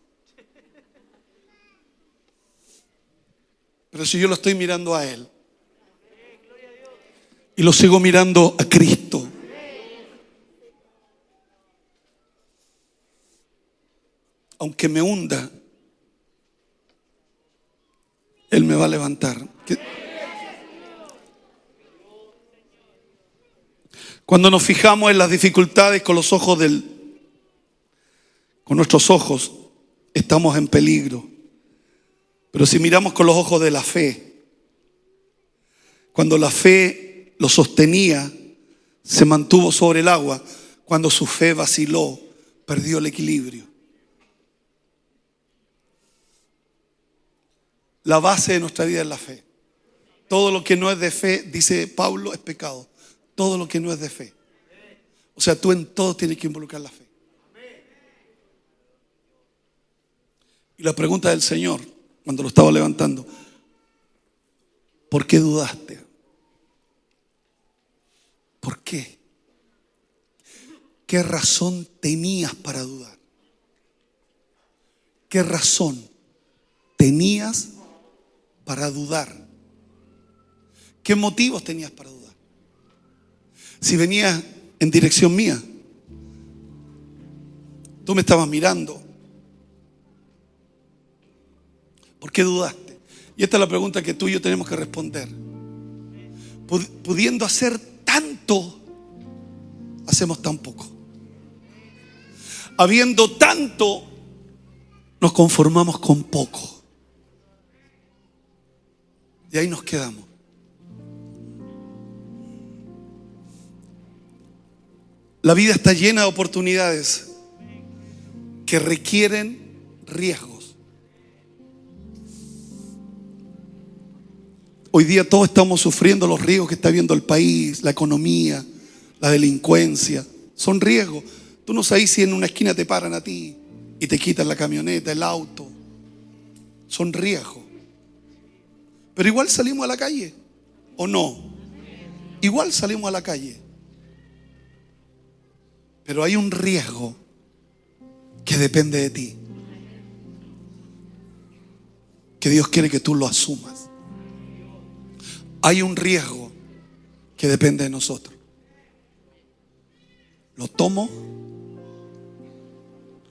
Pero si yo lo estoy mirando a Él y lo sigo mirando a Cristo, aunque me hunda, Él me va a levantar. Cuando nos fijamos en las dificultades con los ojos del con nuestros ojos, estamos en peligro. Pero si miramos con los ojos de la fe, Cuando la fe lo sostenía, se mantuvo sobre el agua. Cuando su fe vaciló, perdió el equilibrio. La base de nuestra vida es la fe. Todo lo que no es de fe, dice Pablo, es pecado. Todo lo que no es de fe. O sea, tú en todo tienes que involucrar la fe. Y la pregunta del Señor, cuando lo estaba levantando, ¿por qué dudaste? ¿Por qué? ¿Qué razón tenías para dudar? ¿Qué razón tenías para dudar? ¿Qué motivos tenías para dudar? Si venías en dirección mía, tú me estabas mirando. ¿Por qué dudaste? Y esta es la pregunta que tú y yo tenemos que responder. Pudiendo hacer tanto, hacemos tan poco. Habiendo tanto, nos conformamos con poco. Y ahí nos quedamos. La vida está llena de oportunidades que requieren riesgos. Hoy día todos estamos sufriendo los riesgos que está viendo el país, la economía, la delincuencia. Son riesgos. Tú no sabes si en una esquina te paran a ti y te quitan la camioneta, el auto. Son riesgos. Pero igual salimos a la calle, ¿o no? Igual salimos a la calle. Pero hay un riesgo que depende de ti. Que Dios quiere que tú lo asumas. Hay un riesgo que depende de nosotros. ¿Lo tomo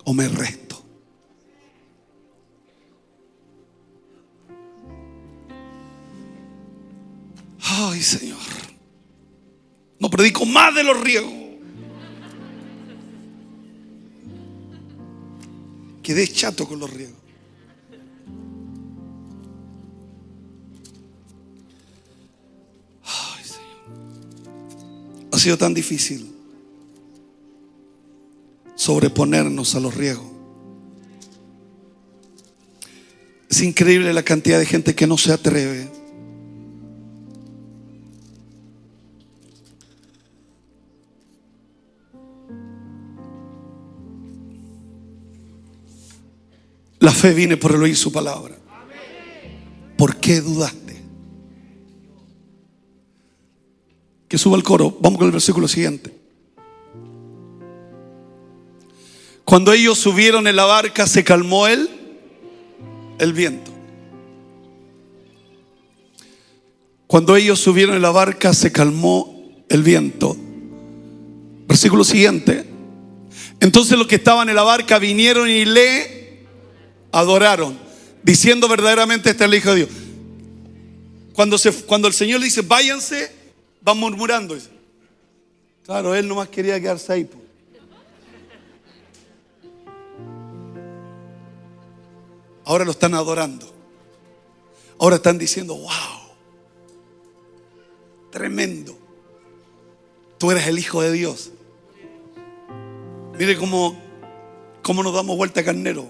o me resto? Ay, Señor. No predico más de los riesgos. Quedé chato con los riesgos. Ha sido tan difícil sobreponernos a los riesgos. Es increíble la cantidad de gente que no se atreve. La fe viene por el oír su palabra. ¿Por qué dudaste? Que suba el coro. Vamos con el versículo siguiente. Cuando ellos subieron en la barca, se calmó él, el viento. Cuando ellos subieron en la barca, se calmó el viento. Versículo siguiente. Entonces los que estaban en la barca vinieron y le adoraron, diciendo verdaderamente este es el Hijo de Dios. Cuando, se, cuando el Señor le dice, váyanse, van murmurando. Claro, él nomás quería quedarse ahí. Ahora lo están adorando. Ahora están diciendo, wow, tremendo. Tú eres el Hijo de Dios. Mire cómo, cómo nos damos vuelta carnero.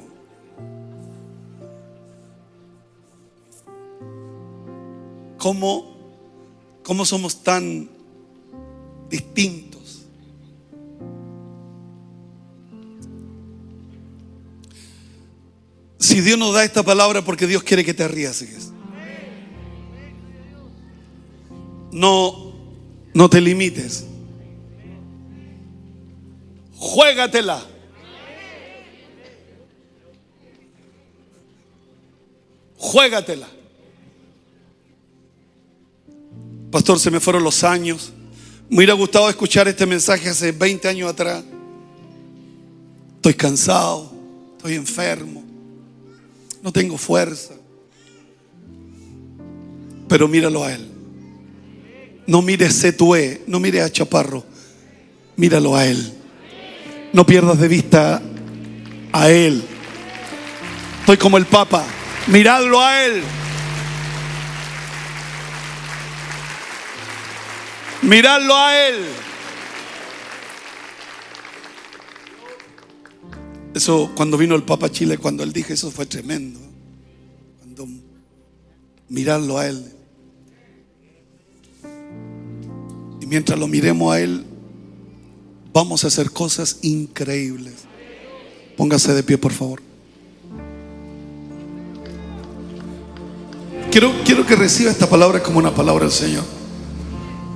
¿Cómo, cómo somos tan distintos? Si Dios nos da esta palabra porque Dios quiere que te arriesgues. No, no te limites. Juégatela. Juégatela. Pastor, se me fueron los años. Me hubiera gustado escuchar este mensaje hace 20 años atrás. Estoy cansado, estoy enfermo, no tengo fuerza. Pero míralo a él. No mires Setue, no mires a Chaparro, míralo a él. No pierdas de vista a él. Estoy como el Papa, miradlo a él. Mirarlo a Él. Eso cuando vino el Papa Chile, cuando él dijo eso fue tremendo. Cuando mirarlo a Él. Y mientras lo miremos a Él, vamos a hacer cosas increíbles. Póngase de pie, por favor. Quiero, quiero que reciba esta palabra como una palabra del Señor.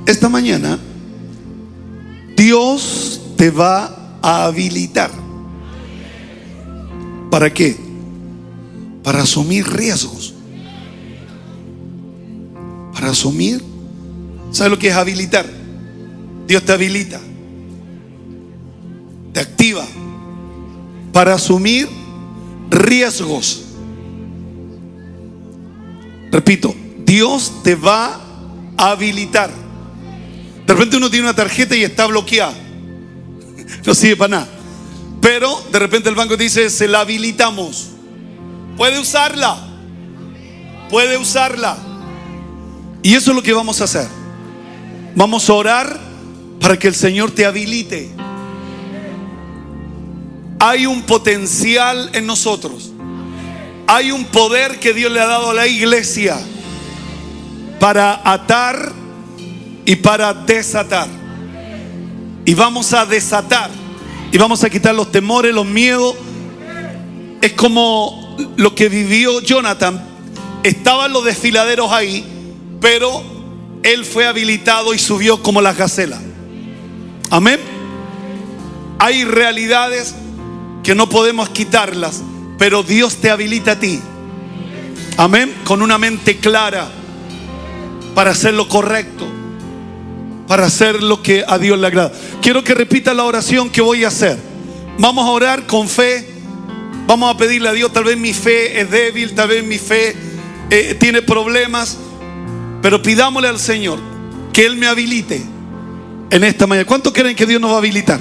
Esta mañana, Dios te va a habilitar. ¿Para qué? Para asumir riesgos. Para asumir. ¿Sabe lo que es habilitar? Dios te habilita. Te activa. Para asumir riesgos. Repito, Dios te va a habilitar. De repente uno tiene una tarjeta y está bloqueada. No sirve para nada. Pero de repente el banco dice, se la habilitamos. Puede usarla. Puede usarla. Y eso es lo que vamos a hacer. Vamos a orar para que el Señor te habilite. Hay un potencial en nosotros. Hay un poder que Dios le ha dado a la iglesia para atar y para desatar. Y vamos a desatar y vamos a quitar los temores, los miedos. Es como lo que vivió Jonathan. Estaban los desfiladeros ahí, pero él fue habilitado y subió como la gacela. Amén. Hay realidades que no podemos quitarlas, pero Dios te habilita a ti. Amén. Con una mente clara para hacer lo correcto, para hacer lo que a Dios le agrada. Quiero que repita la oración que voy a hacer. Vamos a orar con fe. Vamos a pedirle a Dios, tal vez mi fe es débil, tal vez mi fe eh, tiene problemas, pero pidámosle al Señor que Él me habilite en esta mañana. ¿Cuántos creen que Dios nos va a habilitar?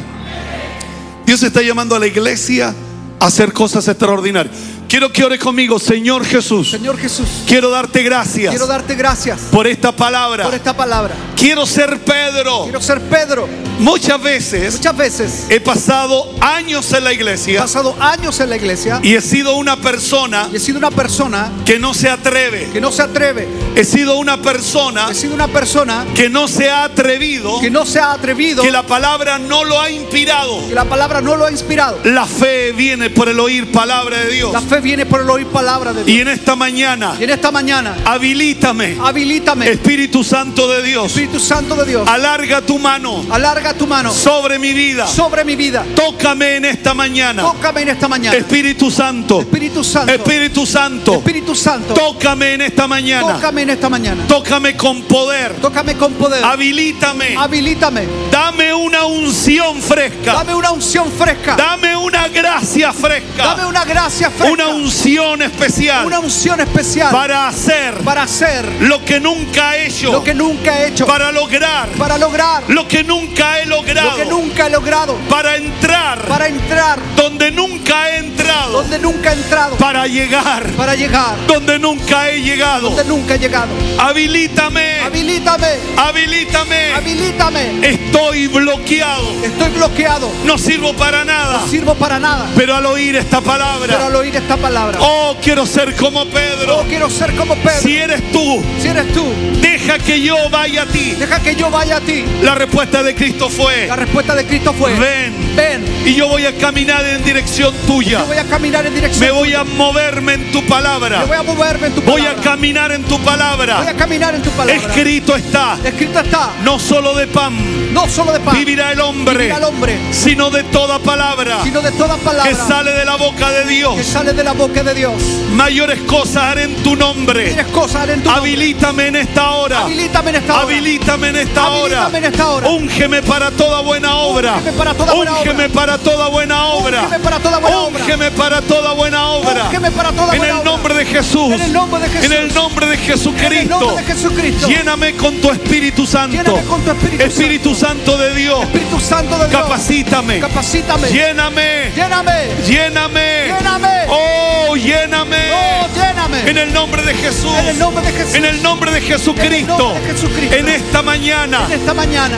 Dios está llamando a la iglesia a hacer cosas extraordinarias. Quiero que ore conmigo, Señor Jesús. Señor Jesús, Quiero darte gracias quiero darte gracias por esta palabra. por esta palabra. Quiero ser Pedro. Quiero ser Pedro. Muchas veces Muchas veces he pasado años en la he iglesia pasado años en la iglesia y he sido una persona y he sido una persona que no se atreve. que no se atreve. He sido una persona He sido una persona que no se ha atrevido, que no se ha atrevido, que la palabra no lo ha inspirado. que la palabra no lo ha inspirado. La fe viene por el oír palabra de Dios. La fe viene por el oír palabra de Dios. Y en esta mañana, Y en esta mañana, habilítame, habilítame, Espíritu Santo de Dios. Espíritu Santo de Dios. Alarga tu mano Alarga tu mano sobre mi vida. sobre mi vida. Tócame en esta mañana.Tócame en esta mañana. Espíritu Santo. Espíritu Santo. Espíritu Santo. Espíritu Santo. Tócame en esta mañana. Tócame en esta mañana. Tócame con poder. Tócame con poder. Habilítame. Habilítame. Dame una unción fresca. Dame una unción fresca. Dame una gracia fresca. Dame una gracia fresca. Una unción especial Una unción especial para hacer para hacer lo que nunca he hecho. lo que nunca he hecho. Para lograr para lograr lo que nunca he logrado. lo que nunca he logrado. Para entrar Para entrar donde nunca he entrado. donde nunca he entrado. Para llegar Para llegar donde nunca he llegado. donde nunca he llegado. Habilítame. Habilítame. Habilítame. Habilítame. Estoy bloqueado. Estoy bloqueado. No sirvo para nada. No sirvo para nada. Pero al oír esta Pero palabra, al oír esta palabra, oh, quiero ser como Pedro. oh, quiero ser como Pedro. Si eres tú, Si eres tú, deja que yo vaya a ti. deja que yo vaya a ti. La respuesta de Cristo fue, La respuesta de Cristo fue: ven. Ven. Y yo voy a caminar en dirección tuya. Yo voy a caminar en dirección. Me voy a moverme en tu palabra. Yo voy a moverme en tu Voy palabra. a caminar en tu Voy palabra. a caminar en tu palabra. Escrito está, Escrito está. no solo de pan No solo de pan vivirá el hombre, vivirá el hombre, sino de toda palabra sino de toda palabra que sale de la boca de que Dios. sale de la boca de Dios. Mayores cosas haré en tu nombre. Tienes cosas en tu nombre. Habilítame en esta hora. Habilítame en esta hora. Habilítame en esta hora. En esta hora. Úngeme para toda buena obra. Úngeme para toda buena obra. Úngeme para toda buena obra. Úngeme para toda buena obra. Úngeme para toda buena obra. En el nombre de Jesús. En el nombre de Jesús. En el nombre de Jesucristo. Lléname con tu Espíritu Santo. Espíritu Santo de Dios. Espíritu Santo de Dios. Capacítame. Capacítame. Lléname. Lléname. Lléname. Lléname. Oh, lléname. Oh, lléname. En el nombre de Jesús. En el nombre de Jesús. En el nombre de Jesucristo. En de Jesucristo. En esta mañana. En esta mañana,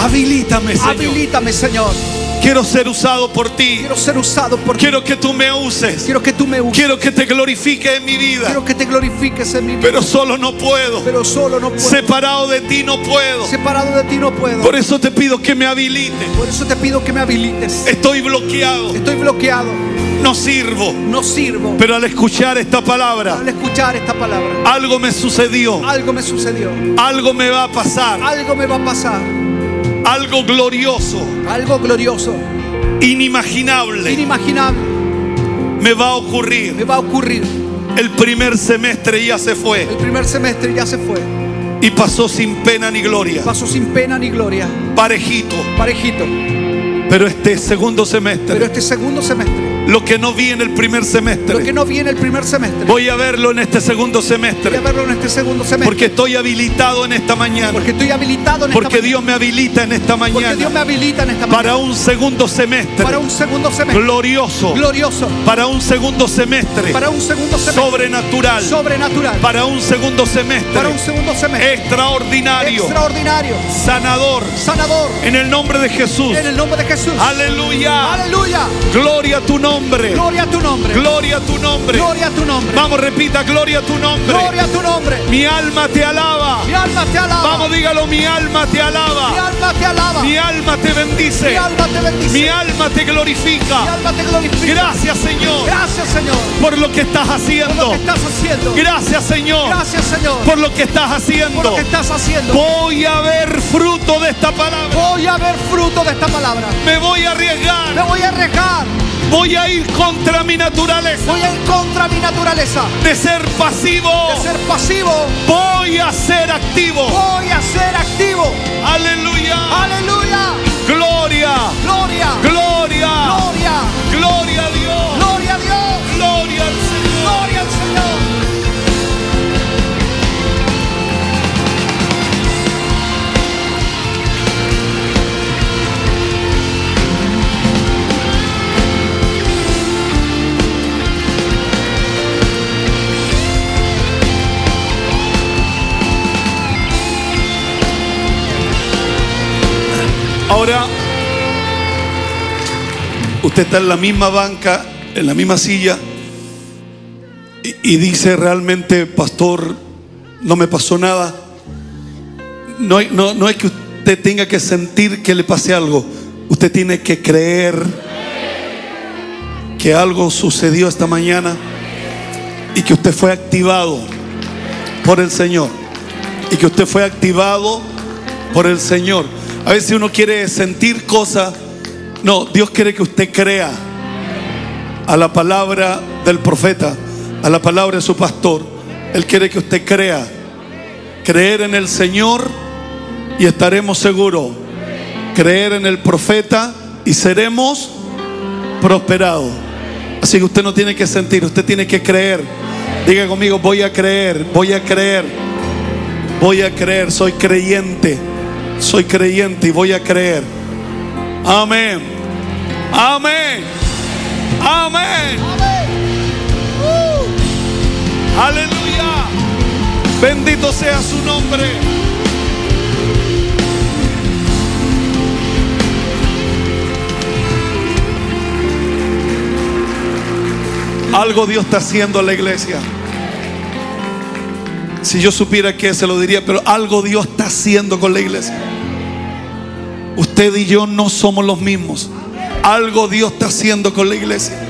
Habilítame, Señor. habilítame, Señor. Quiero ser usado por ti. Quiero ser usado por ti. Quiero que tú me uses. Quiero que tú me uses. Quiero que te glorifique en mi vida. Quiero que te glorifiques en mi vida. Pero solo no puedo. Pero solo no puedo. Separado de ti no puedo. Separado de ti no puedo. Por eso te pido que me habilite. Por eso te pido que me habilites. Estoy bloqueado. Estoy bloqueado. No sirvo. No sirvo. Pero al escuchar esta palabra, Al escuchar esta palabra, algo me sucedió. algo me sucedió. Algo me va a pasar. Algo me va a pasar. Algo glorioso. Algo glorioso. Inimaginable. Inimaginable. Me va a ocurrir. Me va a ocurrir. El primer semestre ya se fue. El primer semestre ya se fue. Y pasó sin pena ni gloria. Pasó sin pena ni gloria. Parejito. Parejito. Pero este segundo semestre, Pero este segundo semestre, lo que no vi en el primer lo que semestre, no viene el primer semestre, voy a verlo en este segundo voy a semestre. verlo en este segundo semestre. Porque estoy habilitado en esta mañana. Porque estoy habilitado en Porque esta Dios me habilita en esta Porque Dios me mañana habilita en esta para mañana un segundo semestre. Para un segundo semestre. Glorioso, glorioso, para un segundo semestre. Para un segundo semestre. Sobrenatural, sobrenatural, para un segundo para semestre un segundo semestre. Extraordinario, extraordinario, sanador, sanador, en el nombre de Jesús. en el nombre de Jesús. Aleluya. Aleluya. Gloria a tu nombre. Gloria a tu nombre. Gloria a tu nombre. Gloria a tu nombre. Vamos, repita, gloria a tu nombre. Gloria a tu nombre. Mi alma te alaba. Mi alma te alaba. Vamos, dígalo, mi alma te Mi alaba. alma te alaba. Mi alma te Mi bendice. alma te bendice. Mi alma te Mi glorifica. alma te glorifica. Gracias, Señor, Gracias, Señor, por lo que estás por lo haciendo. que estás haciendo. Gracias, Señor, Gracias, Señor, por lo que estás por haciendo. lo que estás haciendo. Voy a ver fruto de esta palabra. Voy a ver fruto de esta palabra. Me voy a Me arriesgar. voy a arriesgar. Voy a ir contra mi naturaleza Voy a ir contra mi naturaleza. de ser pasivo. De ser pasivo. Voy a ser activo. Voy a ser activo. Aleluya. Aleluya. Gloria. Gloria. Gloria. Gloria. Gloria a Dios. Ahora, usted está en la misma banca, en la misma silla, y, dice realmente, pastor, no me pasó nada. No, no, no es que usted tenga que sentir que le pase algo, usted tiene que creer que algo sucedió esta mañana y que usted fue activado por el Señor. Y que usted fue activado por el Señor. A veces uno quiere sentir cosas. No, Dios quiere que usted crea a la palabra del profeta, a la palabra de su pastor. Él quiere que usted crea. Creer en el Señor y estaremos seguros. Creer en el profeta y seremos prosperados. Así que usted no tiene que sentir, usted tiene que creer. Diga conmigo, voy a creer, voy a creer, voy a creer, soy creyente, soy creyente y voy a creer. Amén, amén, amén. Aleluya. Bendito sea su nombre. Algo Dios está haciendo en la iglesia. Si yo supiera qué, se lo diría, pero algo Dios está haciendo con la iglesia. Usted y yo no somos los mismos. Algo Dios está haciendo con la iglesia.